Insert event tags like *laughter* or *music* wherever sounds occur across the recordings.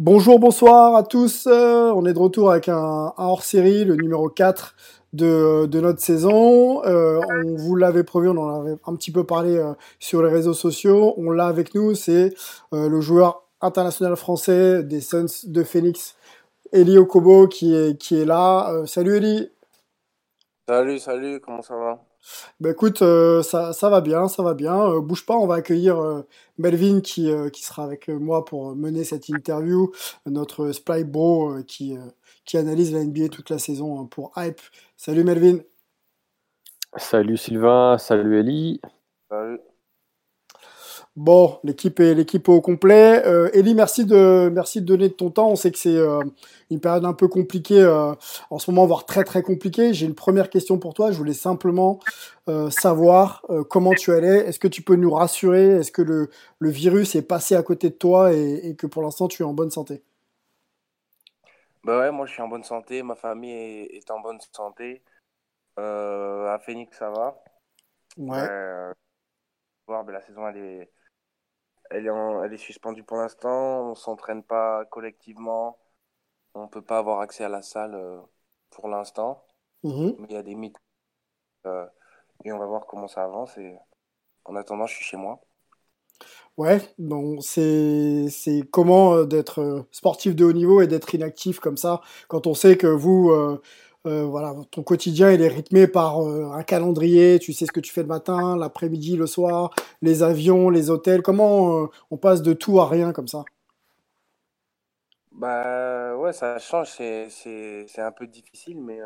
Bonjour, bonsoir à tous. Euh, on est de retour avec un, hors-série, le numéro 4 de, notre saison. Euh, on vous l'avait prévu, on en avait un petit peu parlé euh, sur les réseaux sociaux. On l'a avec nous, c'est le joueur international français des Suns de Phoenix, Eli Okobo, qui est, qui est là. Salut Eli. Salut, salut, comment ça va? Bah écoute, euh, ça, ça va bien, ça va bien. Euh, bouge pas, on va accueillir euh, Melvin qui, euh, qui sera avec moi pour mener cette interview, notre Spy Bro euh, qui, euh, qui analyse la NBA toute la saison hein, pour Hype. Salut Melvin. Salut Sylvain, salut Ellie. Salut. Bon, l'équipe est l'équipe est au complet. Euh, Eli, merci de merci de donner de ton temps. On sait que c'est euh, une période un peu compliquée euh, en ce moment, voire très très compliquée. J'ai une première question pour toi. Je voulais simplement euh, savoir comment tu allais. Est-ce que tu peux nous rassurer? Est-ce que le, le virus est passé à côté de toi et, et que pour l'instant tu es en bonne santé? Bah ouais, moi je suis en bonne santé, ma famille est, est en bonne santé. À Phoenix, ça va. Ouais. Voir, ben, la saison elle est, elle est, en- elle est suspendue pour l'instant. On s'entraîne pas collectivement. On peut pas avoir accès à la salle euh, pour l'instant. Mhm. Mais il y a des mythes. Euh, et on va voir comment ça avance. Et en attendant, je suis chez moi. Ouais, donc c'est c'est comment euh, d'être euh, sportif de haut niveau et d'être inactif comme ça quand on sait que vous euh, euh, voilà ton quotidien il est rythmé par euh, un calendrier, tu sais ce que tu fais le matin, l'après-midi, le soir, les avions, les hôtels, comment euh, on passe de tout à rien comme ça? Bah ouais, ça change, c'est c'est c'est un peu difficile, mais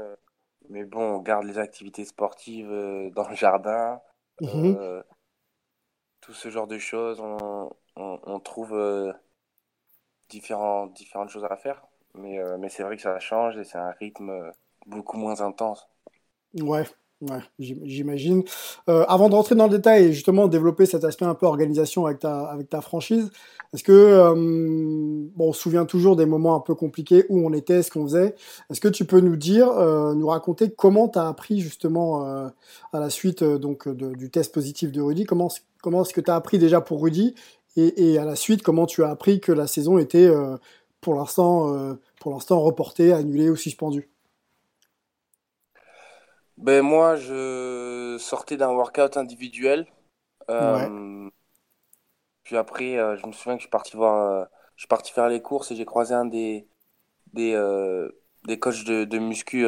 mais bon, on garde les activités sportives dans le jardin, euh, tout ce genre de choses, on on, on trouve différents différentes choses à faire, mais mais c'est vrai que ça change et c'est un rythme beaucoup moins intense. Ouais, ouais, j'im- j'imagine. Euh, avant de rentrer dans le détail et justement développer cet aspect un peu organisation avec ta, avec ta franchise, est-ce que, euh, on se souvient toujours des moments un peu compliqués où on était, ce qu'on faisait. Est-ce que tu peux nous dire, euh, nous raconter comment tu as appris justement à la suite donc du test positif de Rudy, comment, comment est-ce que tu as appris déjà pour Rudy? Et, et à la suite, comment tu as appris que la saison était pour l'instant pour l'instant reportée, annulée ou suspendue? Ben moi, je sortais d'un workout individuel. Ouais. Euh, puis après, euh, je me souviens que je suis parti voir, euh, je suis parti faire les courses et j'ai croisé un des des euh, des coachs de, de muscu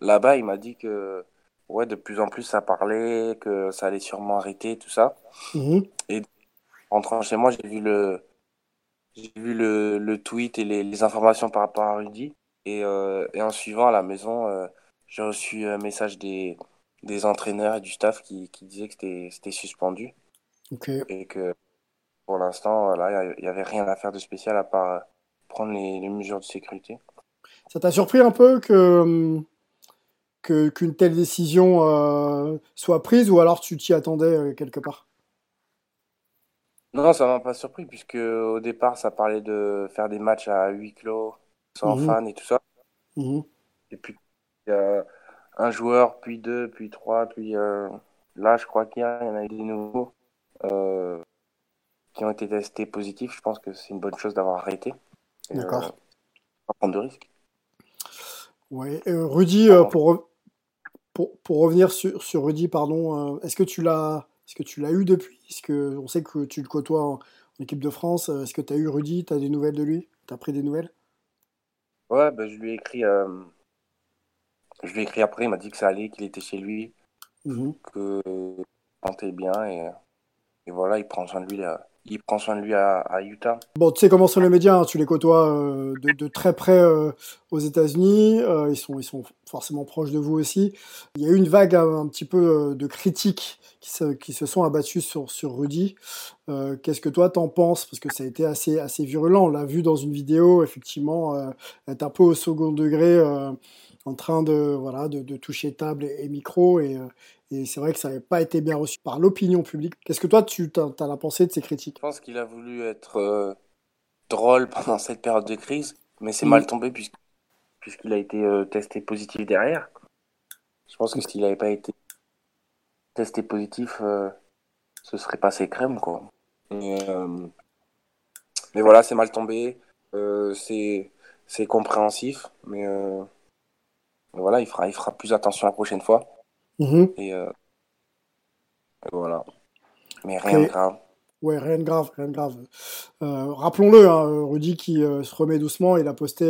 là-bas. Il m'a dit que ouais, de plus en plus ça parlait, que ça allait sûrement arrêter, tout ça. Mhm. Et en rentrant chez moi, j'ai vu le j'ai vu le, le tweet et les, les informations par rapport à Rudy. Et, euh, et en suivant à la maison, euh, j'ai reçu un message des, des entraîneurs et du staff qui, qui disaient que c'était suspendu Ok. et que pour l'instant, voilà, il n'y avait rien à faire de spécial à part euh, prendre les, les mesures de sécurité. Ça t'a surpris un peu que, que, qu'une telle décision euh, soit prise ou alors tu t'y attendais euh, quelque part? Non, ça m'a pas surpris puisque au départ, ça parlait de faire des matchs à huis clos, sans Mhm. fans et tout ça. Mhm. Et puis, il y a un joueur, puis deux, puis trois, puis euh, là, je crois qu'il y en a eu des nouveaux euh, qui ont été testés positifs. Je pense que c'est une bonne chose d'avoir arrêté. Euh, D'accord. pas prendre de risques. Ouais. Euh, Rudy, euh, pour, pour, pour revenir sur, sur Rudy, pardon, euh, est-ce que tu l'as, est-ce que tu l'as eu depuis? Est-ce que on sait que tu le côtoies en, en équipe de France. euh, Est-ce que tu as eu Rudy? Tu as des nouvelles de lui? Tu as pris des nouvelles? Ouais, ben, je lui ai écrit, euh, je lui ai écrit après, il m'a dit que ça allait, qu'il était chez lui. Mhm. que sentait bien et, et voilà, il prend soin de lui, à, il prend soin de lui à, à Utah. Bon, tu sais comment sont les médias, hein, tu les côtoies euh, de, de très près euh, aux États-Unis, euh, ils, sont, ils sont forcément proches de vous aussi. Il y a eu une vague un, un petit peu de critiques qui se, qui se sont abattues sur, sur Rudy. Qu'est-ce que toi t'en penses? Parce que ça a été assez, assez virulent. On l'a vu dans une vidéo, effectivement, être un peu au second degré, en train de, voilà, de, de toucher table et, et micro. Et, euh, et c'est vrai que ça n'avait pas été bien reçu par l'opinion publique. Qu'est-ce que toi, tu as, as la pensée de ces critiques? Je pense qu'il a voulu être euh, drôle pendant cette période de crise, mais c'est Mhm. mal tombé puisqu'il a été euh, testé positif derrière. Je pense que s'il n'avait pas été testé positif, euh, ce serait passé crème, quoi. Et, mais voilà, c'est mal tombé. C'est c'est compréhensif, mais voilà, il fera, il fera plus attention la prochaine fois. Mhm. Et, euh, et voilà. Mais rien de grave. Ouais, rien de grave, rien de grave. Euh, Rappelons-le, hein, Rudy qui euh, se remet doucement, il a posté,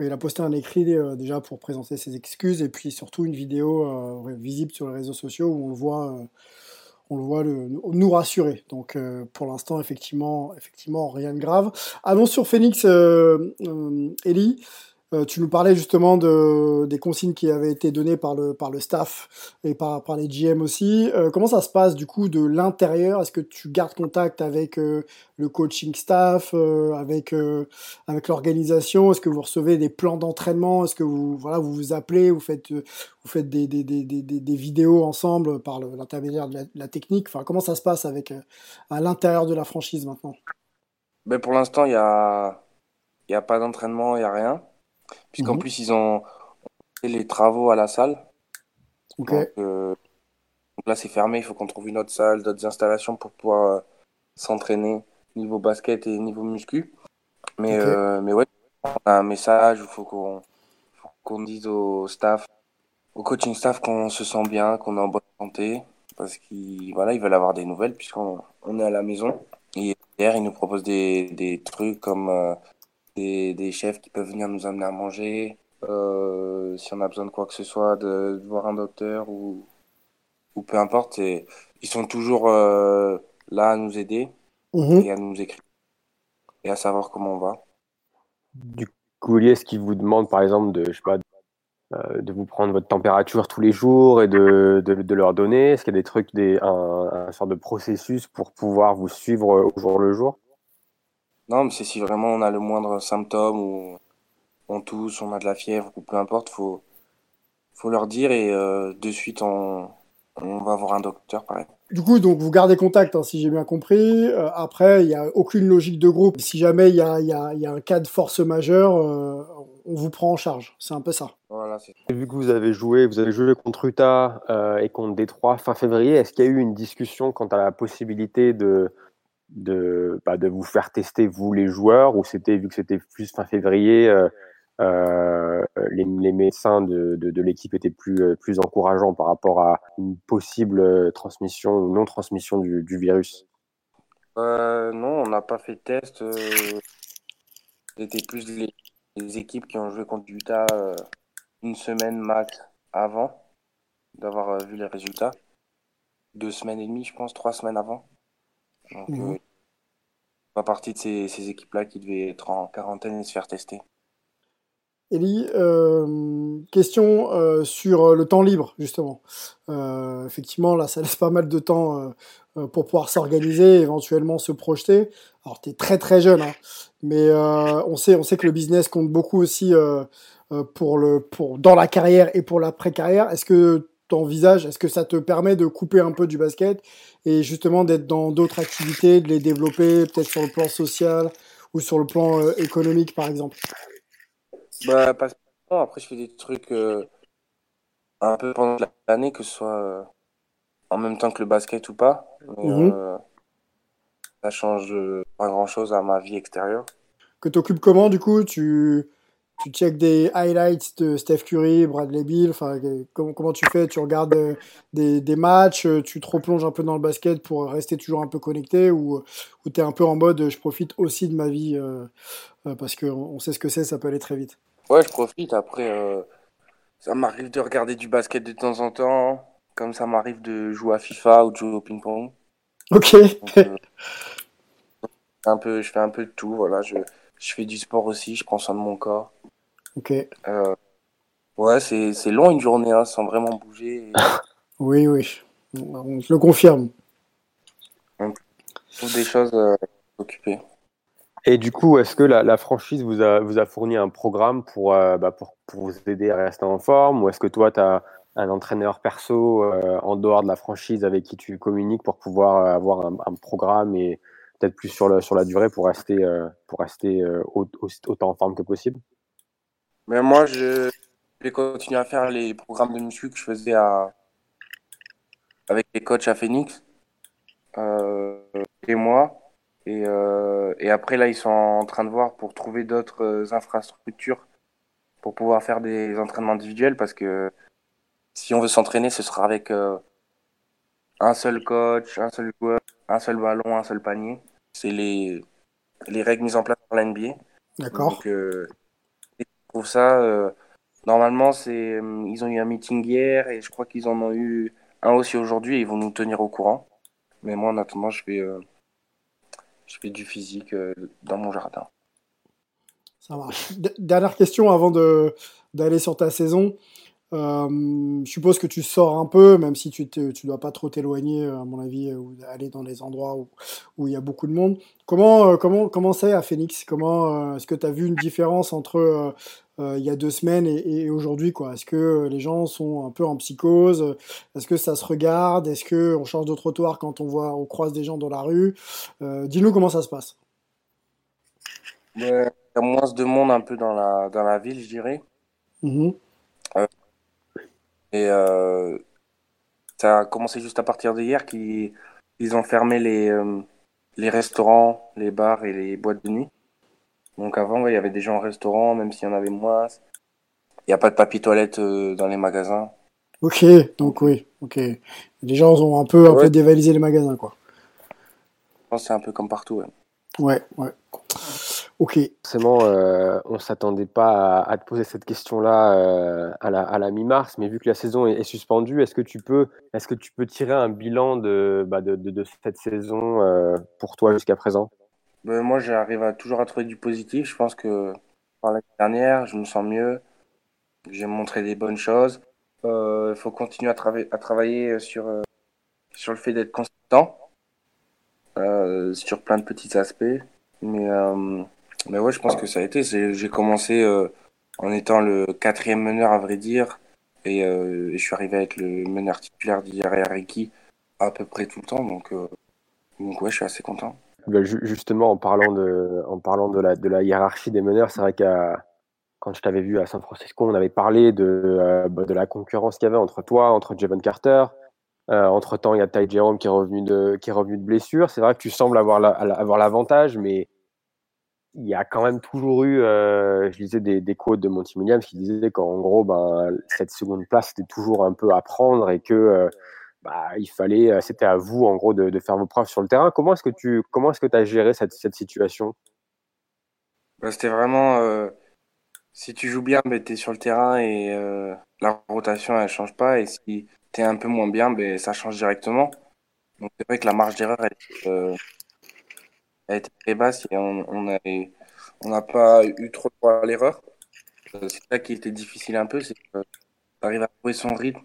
il a posté un écrit déjà pour présenter ses excuses et puis surtout une vidéo visible sur les réseaux sociaux où on le voit, on le voit le- nous rassurer. Donc pour l'instant, effectivement, effectivement, rien de grave. Allons sur Phoenix, Ellie. Euh, tu nous parlais justement de, des consignes qui avaient été données par le, par le staff et par, par les GM aussi. Euh, comment ça se passe du coup de l'intérieur? Est-ce que tu gardes contact avec euh, le coaching staff, avec, avec l'organisation? Est-ce que vous recevez des plans d'entraînement? Est-ce que vous, voilà, vous vous appelez Vous faites, vous faites des, des, des, des, des- vidéos ensemble par l'intermédiaire de, la- technique? Enfin, Comment ça se passe avec, à l'intérieur de la franchise maintenant? Ben pour l'instant, il n'y a, il y a pas d'entraînement, il n'y a rien. Puisqu'en Mhm. plus, ils ont fait les travaux à la salle. Donc, euh, donc là, c'est fermé. Il faut qu'on trouve une autre salle, d'autres installations pour pouvoir euh, s'entraîner niveau basket et niveau muscu. Mais, euh, mais ouais, on a un message. Il faut qu'on qu'on dise au staff, au coaching staff qu'on se sent bien, qu'on est en bonne santé. Parce qu'ils voilà, ils veulent avoir des nouvelles puisqu'on on est à la maison. Et hier, ils nous proposent des, des trucs comme des, des chefs qui peuvent venir nous amener à manger. Euh, si on a besoin de quoi que ce soit, de, de voir un docteur ou, ou peu importe. Et ils sont toujours euh, là à nous aider Mhm. et à nous écrire et à savoir comment on va. Du coup, est-ce qu'ils vous demandent, par exemple, de, je sais pas, euh, de vous prendre votre température tous les jours et de, de, de leur donner? Est-ce qu'il y a des trucs, des, un, un sort de processus pour pouvoir vous suivre au jour le jour? Non, mais c'est si vraiment on a le moindre symptôme ou on tousse, on a de la fièvre ou peu importe, faut, faut leur dire et euh, de suite on, on va voir un docteur pareil. Du coup, donc vous gardez contact, hein, si j'ai bien compris. Euh, après, il n'y a aucune logique de groupe. Si jamais il y a, il y, a, il y a un cas de force majeure, euh, on vous prend en charge. C'est un peu ça. Voilà, c'est Vu que vous avez joué, vous avez joué contre Utah euh, et contre Détroit fin février, est-ce qu'il y a eu une discussion quant à la possibilité de, de, bah, de vous faire tester, vous les joueurs, ou c'était, vu que c'était plus fin février, euh, euh, les, les médecins de, de, l'équipe étaient plus, euh, plus encourageants par rapport à une possible transmission ou non-transmission du, du virus? Non, on n'a pas fait de test. C'était plus les, les équipes qui ont joué contre Utah une semaine max avant d'avoir vu les résultats. Deux semaines et demie, je pense, trois semaines avant. Donc, Mhm. euh, pas partie de ces, ces équipes-là qui devaient être en quarantaine et se faire tester. Ellie, euh, question euh, sur le temps libre, justement. Euh, effectivement, là, ça laisse pas mal de temps euh, euh, pour pouvoir s'organiser, éventuellement se projeter. Alors, tu es très très jeune, hein, mais euh, on, sait, on sait que le business compte beaucoup aussi euh, euh, pour le, pour, dans la carrière et pour l'après-carrière. Est-ce que tu envisages, est-ce que ça te permet de couper un peu du basket et justement d'être dans d'autres activités, de les développer, peut-être sur le plan social ou sur le plan euh, économique, par exemple? Bah, pas non, après, je fais des trucs euh, un peu pendant l'année, que ce soit euh, en même temps que le basket ou pas. Mais, euh, ça change pas grand-chose à ma vie extérieure. que t'occupes comment du coup? Tu tu check des highlights de Steph Curry, Bradley Beal, enfin comment, comment tu fais? Tu regardes euh, des, des matchs, euh, tu te replonges un peu dans le basket pour rester toujours un peu connecté ou ou t'es un peu en mode je profite aussi de ma vie euh, parce que on on sait ce que c'est, ça peut aller très vite. Ouais, je profite. Après, euh, ça m'arrive de regarder du basket de temps en temps. comme ça m'arrive de jouer à FIFA ou de jouer au ping-pong. Ok. Donc, *laughs* un peu, je fais un peu de tout. Voilà, je, je fais du sport aussi. Je prends soin de mon corps. Ok. Euh, ouais, c'est c'est long une journée hein, sans vraiment bouger. Et *laughs* Oui, oui. On je le confirme. trouve des choses euh, occupées. Et du coup, est-ce que la, la franchise vous a, vous a fourni un programme pour, euh, bah, pour, pour vous aider à rester en forme? Ou est-ce que toi, tu as un entraîneur perso euh, en dehors de la franchise avec qui tu communiques pour pouvoir euh, avoir un, un programme et peut-être plus sur, le, sur la durée pour rester, euh, pour rester euh, au- au- autant en forme que possible? Mais moi, je vais continuer à faire les programmes de muscu que je faisais à... avec les coachs à Phoenix euh, et moi. Et, euh, et après, là, ils sont en train de voir pour trouver d'autres infrastructures pour pouvoir faire des entraînements individuels parce que si on veut s'entraîner, ce sera avec euh, un seul coach, un seul joueur, un seul ballon, un seul panier. C'est les, les règles mises en place par la NBA. D'accord. Donc, euh, trouve ça. euh, normalement, c'est, euh, ils ont eu un meeting hier et je crois qu'ils en ont eu un aussi aujourd'hui et ils vont nous tenir au courant. Mais moi, en attendant, je fais, euh, je du physique dans mon jardin. Ça marche. Dernière question avant de d'aller sur ta saison. Euh, je suppose que tu sors un peu, même si tu ne dois pas trop t'éloigner, euh, à mon avis, euh, ou aller dans les endroits où, où il y a beaucoup de monde. Comment comment comment c'est à Phoenix? Comment est-ce que tu as vu une différence entre euh, il y a deux semaines et, et aujourd'hui quoi? Est-ce que les gens sont un peu en psychose? Est-ce que ça se regarde? Est-ce que on change de trottoir quand on voit on croise des gens dans la rue? Euh, Dis-nous comment ça se passe. Il y a moins de monde un peu dans la, dans la ville, je dirais. Mhm. Et euh, ça a commencé juste à partir d'hier qu'ils ils ont fermé les, euh, les restaurants, les bars et les boîtes de nuit. Donc avant, ouais, il y avait des gens au restaurant, même s'il y en avait moins. Il n'y a pas de papier toilette euh, dans les magasins. Ok, donc oui, ok. Les gens ont un peu, un Ouais. peu dévalisé les magasins, quoi. Je pense que c'est un peu comme partout. ouais. Ouais, ouais. Ok. Forcément, euh, on ne s'attendait pas à, à te poser cette question-là euh, à la, à la mi-mars, mais vu que la saison est, est suspendue, est-ce que tu peux, est-ce que tu peux tirer un bilan de, bah, de, de, de cette saison euh, pour toi jusqu'à présent? Ben, moi, j'arrive à toujours à trouver du positif. Je pense que par l'année dernière, je me sens mieux. J'ai montré des bonnes choses. Il faut continuer à, trava- à travailler sur, euh, sur le fait d'être consistant, euh, sur plein de petits aspects. Mais, euh, mais ouais, je pense que ça a été. J'ai commencé euh, en étant le quatrième meneur, à vrai dire. Et, euh, je suis arrivé à être le meneur titulaire Ricky à peu près tout le temps. Donc, euh, donc ouais, je suis assez content. Bah, ju- Justement, en parlant de, en parlant de la, de la hiérarchie des meneurs, c'est vrai qu'à quand je t'avais vu à San Francisco, on avait parlé de, euh, bah, de la concurrence qu'il y avait entre toi, entre Javon Carter. Entre temps, il y a Ty Jerome qui est revenu de, qui est revenu de blessure. C'est vrai que tu sembles avoir l'avantage, mais il y a quand même toujours eu, euh, je lisais des, des quotes de Monty qui disaient qu'en gros, ben, cette seconde place, c'était toujours un peu à prendre et que euh, bah, il fallait, euh, c'était à vous, en gros, de, de faire vos preuves sur le terrain. Comment est-ce que tu comment est-ce que as géré cette, cette situation? Bah, c'était vraiment, si tu joues bien, ben, tu es sur le terrain et la rotation, elle change pas. Et si tu es un peu moins bien, ben, ça change directement. Donc c'est vrai que la marge d'erreur, elle, elle était très basse et on a- n'a pas eu trop droit à l'erreur. C'est ça qui était difficile un peu, c'est d'arriver à trouver son rythme,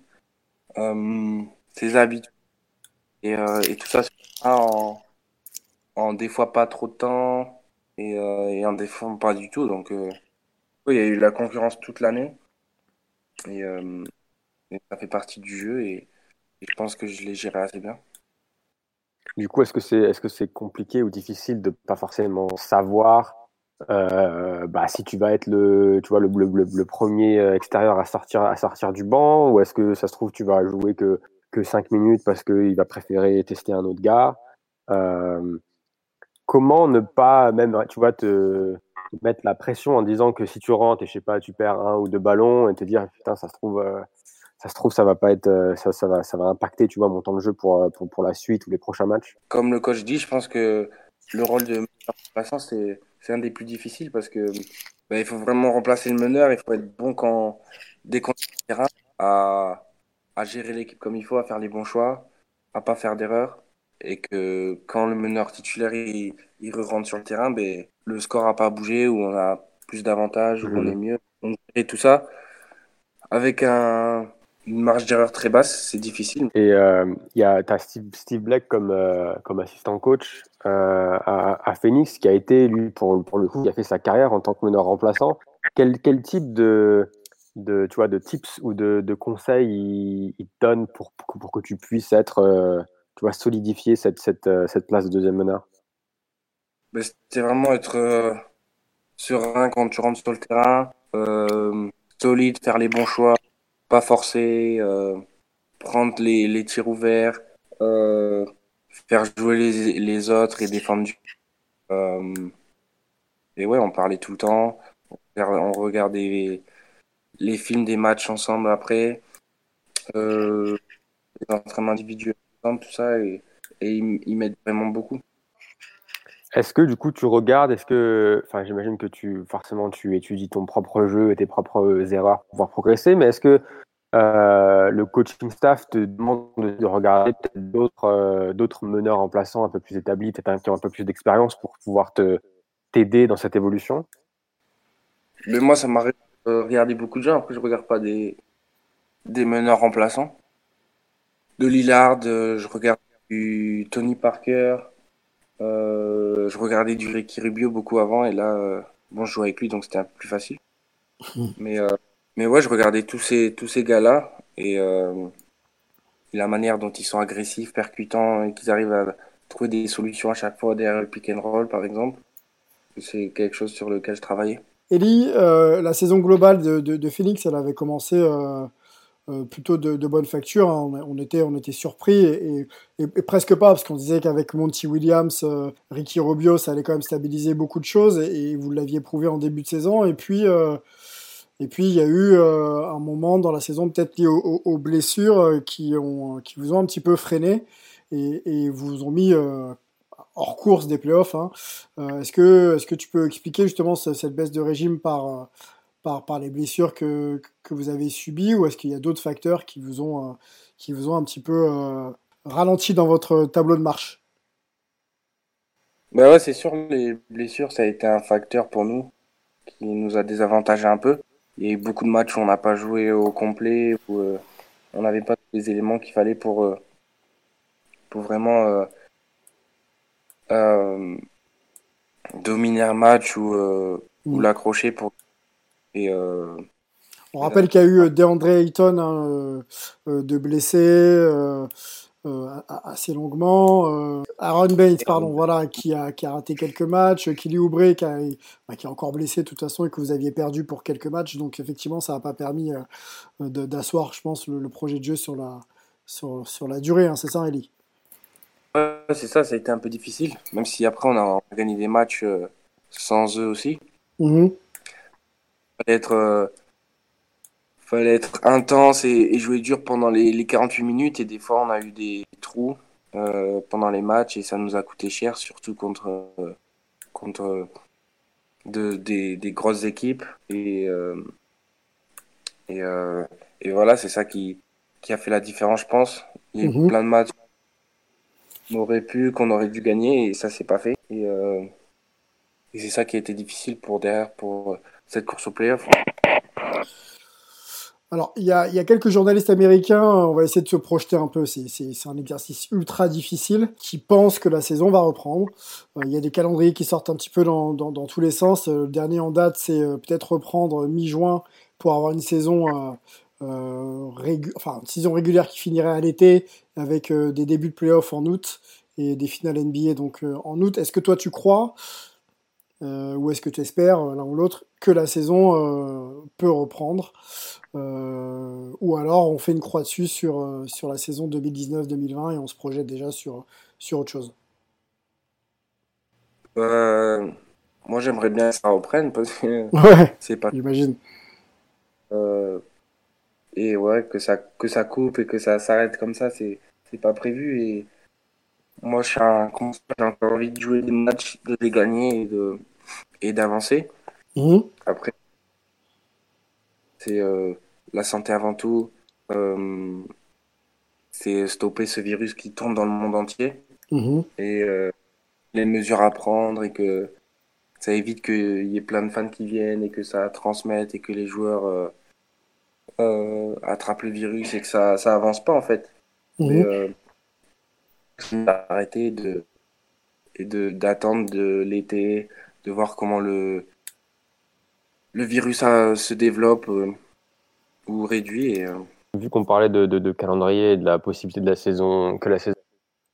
euh, ses habitudes et, euh, tout ça en, en des fois pas trop de temps et, euh, en des fois pas du tout. Donc il y a eu la concurrence toute l'année et, et ça fait partie du jeu et je pense que je l'ai géré assez bien. Du coup, est-ce que c'est est-ce que c'est compliqué ou difficile de pas forcément savoir euh, bah, si tu vas être le tu vois le, le, premier euh, extérieur à sortir à sortir du banc ou est-ce que ça se trouve tu vas jouer que que cinq minutes parce qu'il va préférer tester un autre gars euh, comment ne pas même tu vois te, te mettre la pression en disant que si tu rentres et je sais pas tu perds un ou deux ballons et te dire putain ça se trouve ça se trouve ça va pas être euh, ça, ça va ça va impacter tu vois mon temps de jeu pour euh, pour, pour la suite ou les prochains matchs Comme le coach dit, je pense que le rôle de meneur remplaçant, c'est c'est un des plus difficiles parce que bah, il faut vraiment remplacer le meneur, il faut être bon quand dès qu'on est sur le terrain à, à gérer l'équipe comme il faut, à faire les bons choix, à pas faire d'erreurs. Et que quand le meneur titulaire il, il rentre sur le terrain, ben, le score n'a pas bougé, ou on a plus d'avantages, ou on est mieux. et tout ça, avec un, une marge d'erreur très basse, c'est difficile. Et euh, il y a as Steve, Steve Black comme, euh, comme assistant coach euh, à, à, Phoenix, qui a été, lui, pour, pour le coup, qui a fait sa carrière en tant que meneur remplaçant. Quel, quel type de, de, tu vois, de tips ou de, de conseils il, il, te donne pour, pour que tu puisses être, tu vois, solidifier cette, cette, cette place de deuxième meneur? Ben, C'est vraiment être serein quand tu rentres sur le terrain, solide, faire les bons choix, pas forcer, euh, prendre les, les, tirs ouverts, euh, faire jouer les, les, autres et défendre du. Euh, et ouais, on parlait tout le temps. On regardait les, films des matchs ensemble après, les entraînements individuels ensemble, tout ça, et, et ils, ils m'aident vraiment beaucoup. Est-ce que du coup tu regardes, est-ce que, enfin j'imagine que tu forcément tu étudies ton propre jeu et tes propres erreurs pour pouvoir progresser, mais est-ce que euh, le coaching staff te demande de regarder euh, d'autres meneurs remplaçants un peu plus établis, peut-être qui ont un peu plus d'expérience pour pouvoir te t'aider dans cette évolution? Mais moi ça de regarder beaucoup de gens, après je regarde pas des meneurs remplaçants. De Lillard, euh, je regarde Tony Parker, euh, je regardais du Ricky Rubio beaucoup avant et là, euh, bon, je jouais avec lui donc c'était un peu plus facile. *laughs* Mais, euh, mais ouais, je regardais tous ces, tous ces gars-là et la manière dont ils sont agressifs, percutants et qu'ils arrivent à trouver des solutions à chaque fois derrière le pick and roll par exemple. C'est quelque chose sur lequel je travaillais. Ellie, la saison globale de, de, de, Phoenix, elle avait commencé euh, plutôt de, bonne facture. Hein. On, était, on était surpris et, presque pas parce qu'on disait qu'avec Monty Williams, euh, Ricky Rubio, ça allait quand même stabiliser beaucoup de choses et, vous l'aviez prouvé en début de saison. Et puis, euh, et puis il y a eu un moment dans la saison peut-être lié aux, blessures qui, ont, qui vous ont un petit peu freiné et, vous ont mis hors course des playoffs. Hein. est-ce que, est-ce que tu peux expliquer justement cette baisse de régime par par, les blessures que, que vous avez subies ou est-ce qu'il y a d'autres facteurs qui vous ont, euh, qui vous ont un petit peu euh, ralenti dans votre tableau de marche? Bah ouais, c'est sûr, les blessures, ça a été un facteur pour nous qui nous a désavantagé un peu. Il y a eu beaucoup de matchs où on n'a pas joué au complet, où euh, on n'avait pas les éléments qu'il fallait pour, pour vraiment dominer un match ou, ou mm. l'accrocher pour euh, On rappelle qu'il y a eu DeAndre Ayton hein, euh, de blessés. Euh, assez longuement. Aaron Baines, pardon, voilà, qui a, qui a raté quelques matchs. Kelly Oubre, qui, a, bah, qui est encore blessé de toute façon et que vous aviez perdu pour quelques matchs. Donc, effectivement, ça n'a pas permis d'asseoir, je pense, le, projet de jeu sur la, sur, sur la durée. Hein, c'est ça, Ellie Ouais, c'est ça, ça a été un peu difficile. Même si après, on a gagné des matchs sans eux aussi. Mm-hmm fallait être, euh, fallait être intense et, jouer dur pendant les, les, 48 minutes. Et des fois, on a eu des trous euh, pendant les matchs et ça nous a coûté cher, surtout contre, euh, contre de, des, des, grosses équipes. Et, et, et voilà, c'est ça qui, qui a fait la différence, je pense. Il y a eu mhm. plein de matchs qu'on aurait pu, qu'on aurait dû gagner et ça s'est pas fait. Et, et c'est ça qui a été difficile pour derrière, pour cette course au playoff alors, il y, a, il y a, quelques journalistes américains, on va essayer de se projeter un peu, c'est un exercice ultra difficile, qui pensent que la saison va reprendre. Euh, il y a des calendriers qui sortent un petit peu dans, tous les sens. Euh, le dernier en date, c'est euh, peut-être reprendre mi-juin pour avoir une saison, régulière qui finirait à l'été, avec des débuts de playoff en août et des finales NBA donc en août. Est-ce que toi tu crois euh, ou est-ce que tu espères, l'un ou l'autre, que la saison euh, peut reprendre euh, Ou alors on fait une croix dessus sur, sur la saison 2019-2020 et on se projette déjà sur, sur autre chose? Moi j'aimerais bien que ça reprenne parce que *laughs* c'est pas. J'imagine. et ouais, que ça, que ça coupe et que ça s'arrête comme ça, c'est pas prévu. Et moi, j'ai encore envie de jouer des matchs, de les gagner et de et d'avancer. Après, c'est euh, la santé avant tout. Euh, c'est stopper ce virus qui tourne dans le monde entier Mhm. et euh, les mesures à prendre et que ça évite qu'il y ait plein de fans qui viennent et que ça transmette et que les joueurs attrapent le virus et que ça ça avance pas en fait. Mhm. Euh, arrêter de et d'attendre de l'été, de voir comment le le virus euh, se développe euh, ou réduit euh, Vu qu'on parlait de, calendrier et de la possibilité de la saison, que la saison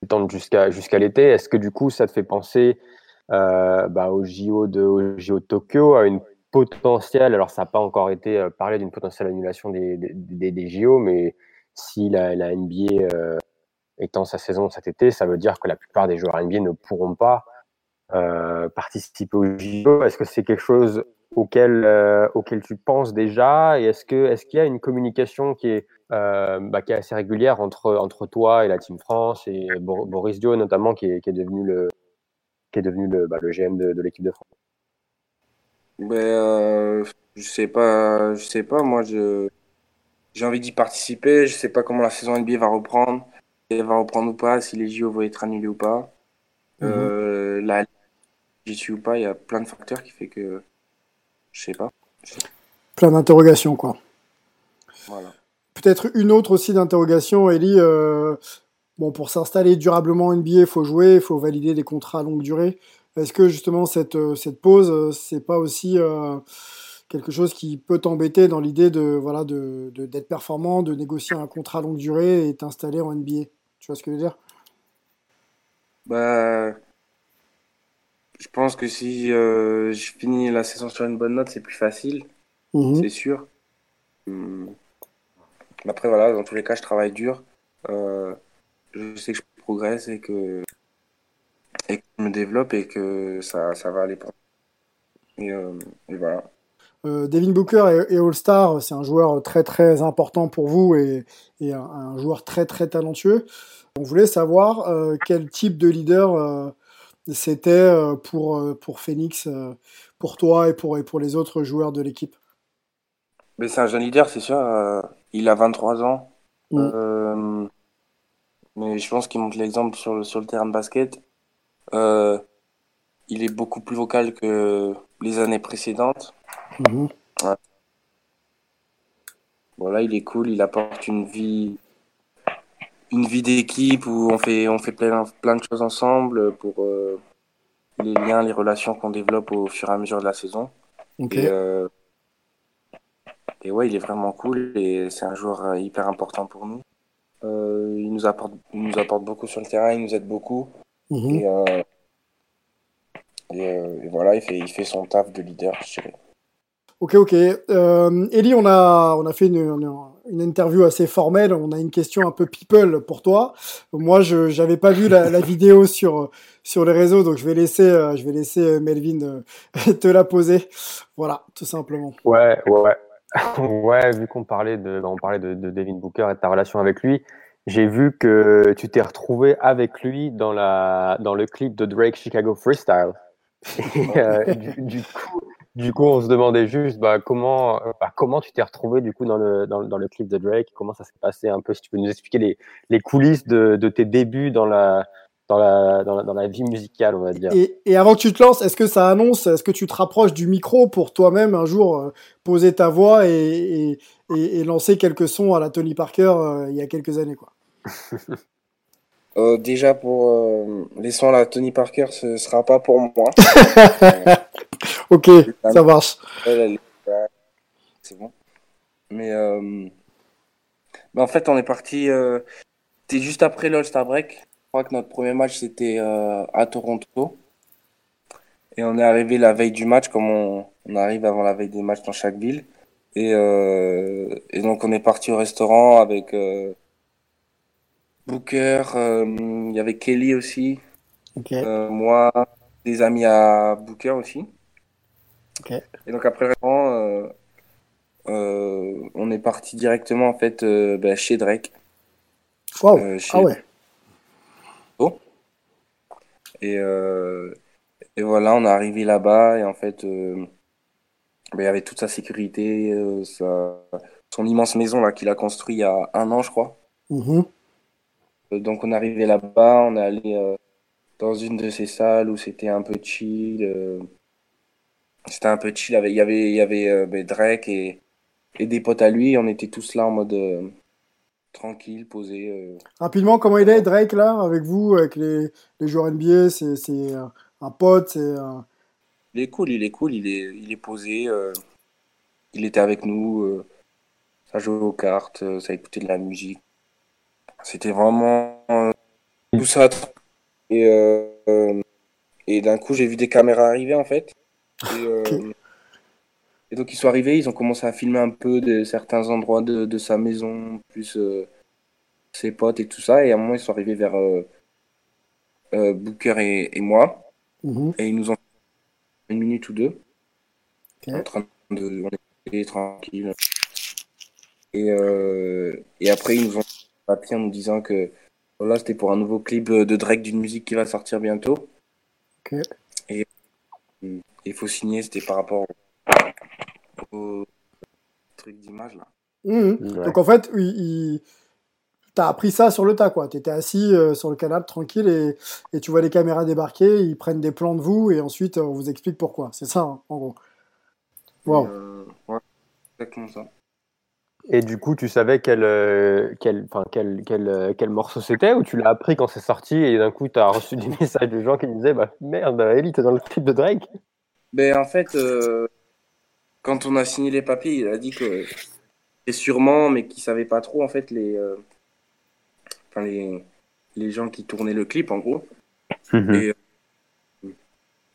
s'étende jusqu'à jusqu'à l'été, est-ce que du coup ça te fait penser euh, bah, au JO de, au JO Tokyo, à une potentielle, alors ça n'a pas encore été euh, parlé d'une potentielle annulation des, des, JO, mais si la NBA étend sa saison cet été, ça veut dire que la plupart des joueurs NBA ne pourront pas euh, participer aux JO. Est-ce que c'est quelque chose auquel, euh, auquel tu penses déjà? Et est-ce qu'il y a une communication qui est, euh, bah, qui est assez régulière entre, entre toi et la Team France et Bo- Boris Dio notamment qui est, qui est devenu le qui est devenu le, bah, le GM de, l'équipe de France? Ben, euh, je sais pas, je sais pas. Moi, j'ai envie d'y participer. Je sais pas comment la saison NBA va reprendre, va reprendre ou pas, si les JO vont être annulés ou pas. Euh, la j'y suis ou pas. Il y a plein de facteurs qui fait que je sais pas. Plein d'interrogations, quoi. Voilà. Peut-être une autre aussi d'interrogation, Ellie. euh, bon, pour s'installer durablement en NBA, il faut jouer, il faut valider des contrats à longue durée. Est-ce que justement cette, euh, cette pause, euh, c'est pas aussi euh, quelque chose qui peut t'embêter dans l'idée de voilà de de- d'être performant, de négocier un contrat à longue durée et t'installer en NBA Tu vois ce que je veux dire? Bah, je pense que si euh, je finis la saison sur une bonne note, c'est plus facile, Mhm. c'est sûr. Mais Après, voilà, dans tous les cas, je travaille dur. Euh, je sais que je progresse et que, et que je me développe et que ça, ça va aller pour et, euh, et voilà. Euh, Devin Booker est, est All-Star, c'est un joueur très très important pour vous et, et un, un joueur très très talentueux. On voulait savoir euh, quel type de leader euh, c'était euh, pour, euh, pour Phoenix, euh, pour toi et pour, et pour les autres joueurs de l'équipe. Mais c'est un jeune leader, c'est sûr. euh, il a 23 ans. Mm. Euh, mais je pense qu'il montre l'exemple sur le, sur le terrain de basket. Euh, il est beaucoup plus vocal que les années précédentes. Mhm. Voilà, il est cool, il apporte une vie, une vie d'équipe où on fait, on fait plein, plein de choses ensemble pour euh, les liens, les relations qu'on développe au fur et à mesure de la saison. Et, euh, et ouais, il est vraiment cool et c'est un joueur euh, hyper important pour nous. Euh, il nous apporte, il nous apporte beaucoup sur le terrain, il nous aide beaucoup. Mhm. Et, et, et voilà, il fait, il fait son taf de leader, je dirais. Ok, ok. Euh, Ellie, on a, on a fait une, interview assez formelle. On a une question un peu people pour toi. Moi, je n'avais pas vu la, la *laughs* vidéo sur, sur les réseaux, donc je vais laisser, euh, je vais laisser euh, Melvin euh, *laughs* te la poser. Voilà, tout simplement. Ouais, ouais, ouais. *laughs* Ouais, vu qu'on parlait de, on parlait de, de Devin Booker et de ta relation avec lui, j'ai vu que tu t'es retrouvé avec lui dans la, dans le clip de Drake Chicago Freestyle. Et, euh, du, du coup, du coup, on se demandait juste, bah, comment, bah, comment tu t'es retrouvé du coup dans le, dans, le- dans le clip de Drake, comment ça s'est passé un peu, si tu peux nous expliquer les, les coulisses de, de tes débuts dans la, dans la, dans la, dans la vie musicale, on va dire. Et, et avant que tu te lances, est-ce que ça annonce, est-ce que tu te rapproches du micro pour toi-même un jour euh, poser ta voix et, et, et- et lancer quelques sons à la Tony Parker euh, il y a quelques années, quoi? *laughs* Euh, déjà pour euh, les sons à la Tony Parker, ce sera pas pour moi. *laughs* Ok, ça marche. C'est bon. Mais, euh, mais en fait, on est parti. Euh, c'était juste après l'All-Star Break. Je crois que notre premier match c'était euh, à Toronto. Et on est arrivé la veille du match, comme on, on arrive avant la veille des matchs dans chaque ville. Et, euh, et donc on est parti au restaurant avec Booker, il y avait Kelly aussi, moi, des amis à Booker aussi. Et donc après le restaurant, euh, euh, on est parti directement en fait euh, bah, chez Drake. Chez- Ah ouais. Et, euh, et voilà, on est arrivé là-bas et en fait, euh, bah, il y avait toute sa sécurité, euh, sa- son immense maison là qu'il a construit il y a un an, je crois. Mhm. donc on est arrivé là-bas, on est allé dans une de ces salles où c'était un peu chill. C'était un peu chill. Il y avait, il y avait ben, Drake et, et des potes à lui. On était tous là en mode tranquille, posé. Rapidement, comment il est Drake là avec vous, avec les, les joueurs NBA C'est un pote, c'est il est cool, il est cool, il est, il est posé. Euh, il était avec nous. Euh, ça jouait aux cartes, euh, ça écoutait de la musique. C'était vraiment tout ça. Et, et d'un coup, j'ai vu des caméras arriver en fait. *laughs* Et, donc, ils sont arrivés, ils ont commencé à filmer un peu de certains endroits de, de sa maison, plus ses potes et tout ça. Et à un moment, ils sont arrivés vers Booker et, et moi. Mhm. Et ils nous ont une minute ou deux. En train de, on était tranquille. Et, euh, et après, ils nous ont papier en nous disant que voilà, c'était pour un nouveau clip de Drake d'une musique qui va sortir bientôt. Il faut signer, c'était par rapport au, truc d'image là. Mmh. Donc en fait, il, t'as appris ça sur le tas, quoi. T'étais assis euh, sur le canapé tranquille et, et, tu vois les caméras débarquer, ils prennent des plans de vous et ensuite euh, on vous explique pourquoi. C'est ça, hein, en gros. Wow. Euh, ouais, exactement ça. Et du coup, tu savais quel, quel, quel, quel, quel morceau c'était ou tu l'as appris quand c'est sorti et d'un coup, tu as reçu des *laughs* messages de gens qui disaient bah, Merde, Ellie, t'es dans le clip de Drake ben, En fait, quand on a signé les papiers, il a dit que c'est sûrement, mais qu'il savait pas trop en fait les les, les gens qui tournaient le clip en gros. Mhm. Euh,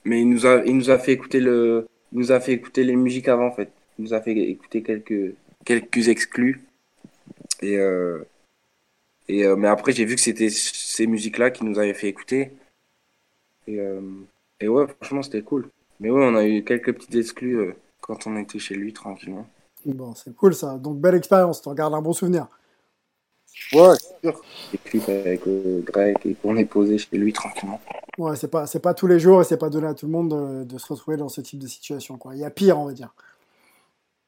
mais il nous a, il nous a fait écouter le, nous a fait écouter les musiques avant en fait. Il nous a fait écouter quelques, quelques exclus. Et, euh, et euh, mais après j'ai vu que c'était ces musiques là qui nous avaient fait écouter. Et, et ouais, franchement c'était cool. Mais ouais, on a eu quelques petites exclus quand on était chez lui tranquillement. Bon, c'est cool ça. Donc belle expérience, tu en gardes un bon souvenir. Ouais, c'est sûr. Et puis avec euh, Greg et qu'on est posé chez lui tranquillement. Ouais, c'est pas, c'est pas tous les jours et c'est pas donné à tout le monde de, se retrouver dans ce type de situation. Quoi. Il y a pire, on va dire.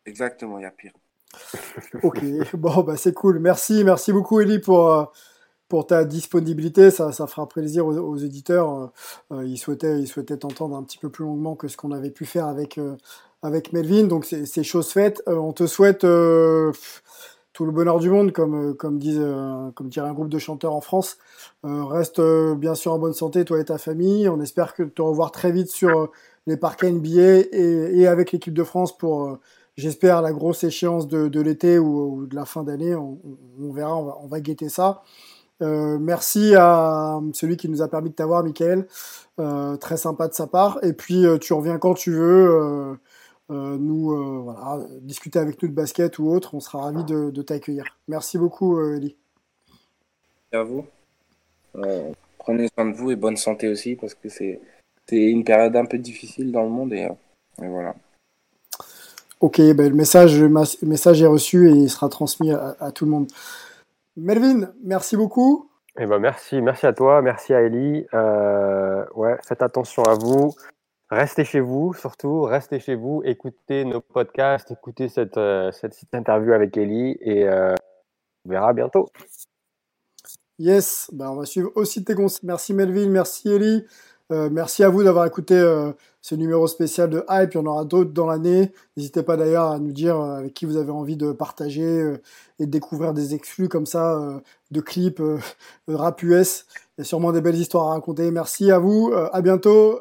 Exactement, il y a pire. ok, *laughs* bon, bah, c'est cool. Merci, merci beaucoup, Eli, pour, euh, pour ta disponibilité. Ça, fera plaisir aux, éditeurs. Euh, ils, souhaitaient, ils souhaitaient t'entendre un petit peu plus longuement que ce qu'on avait pu faire avec, avec Melvin. Donc, c'est chose faite. on te souhaite tout le bonheur du monde, comme, euh, disent, euh, comme dirait un groupe de chanteurs en France. Euh, reste bien sûr en bonne santé, toi et ta famille. On espère que te revoir très vite sur les parquets NBA et, avec l'équipe de France pour, j'espère, la grosse échéance de, l'été ou, de la fin d'année. On, verra, on va guetter ça. Euh, merci à celui qui nous a permis de t'avoir, Michael. Euh, très sympa de sa part. Et puis, tu reviens quand tu veux. Euh, nous euh, voilà, discuter avec nous de basket ou autre, on sera ravis de, t'accueillir. Merci beaucoup, euh, Eli. Merci à vous. prenez soin de vous et bonne santé aussi, parce que c'est une période un peu difficile dans le monde et, voilà. Ok, ben le, message, le message est reçu et il sera transmis à, tout le monde. Melvin, merci beaucoup. Eh ben merci, merci à toi, merci à Ellie. ouais, faites attention à vous. Restez chez vous, surtout, restez chez vous, écoutez nos podcasts, écoutez cette, euh, cette, interview avec Ellie et euh, on verra bientôt. Yes, ben on va suivre aussi tes conseils. Merci Melvin, merci Ellie. Euh, merci à vous d'avoir écouté ce numéro spécial de Hype. Il y en aura d'autres dans l'année. N'hésitez pas d'ailleurs à nous dire avec qui vous avez envie de partager et de découvrir des exclus comme ça de clips *laughs* rap US. Il y a sûrement des belles histoires à raconter. Merci à vous. à bientôt.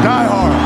Die hard.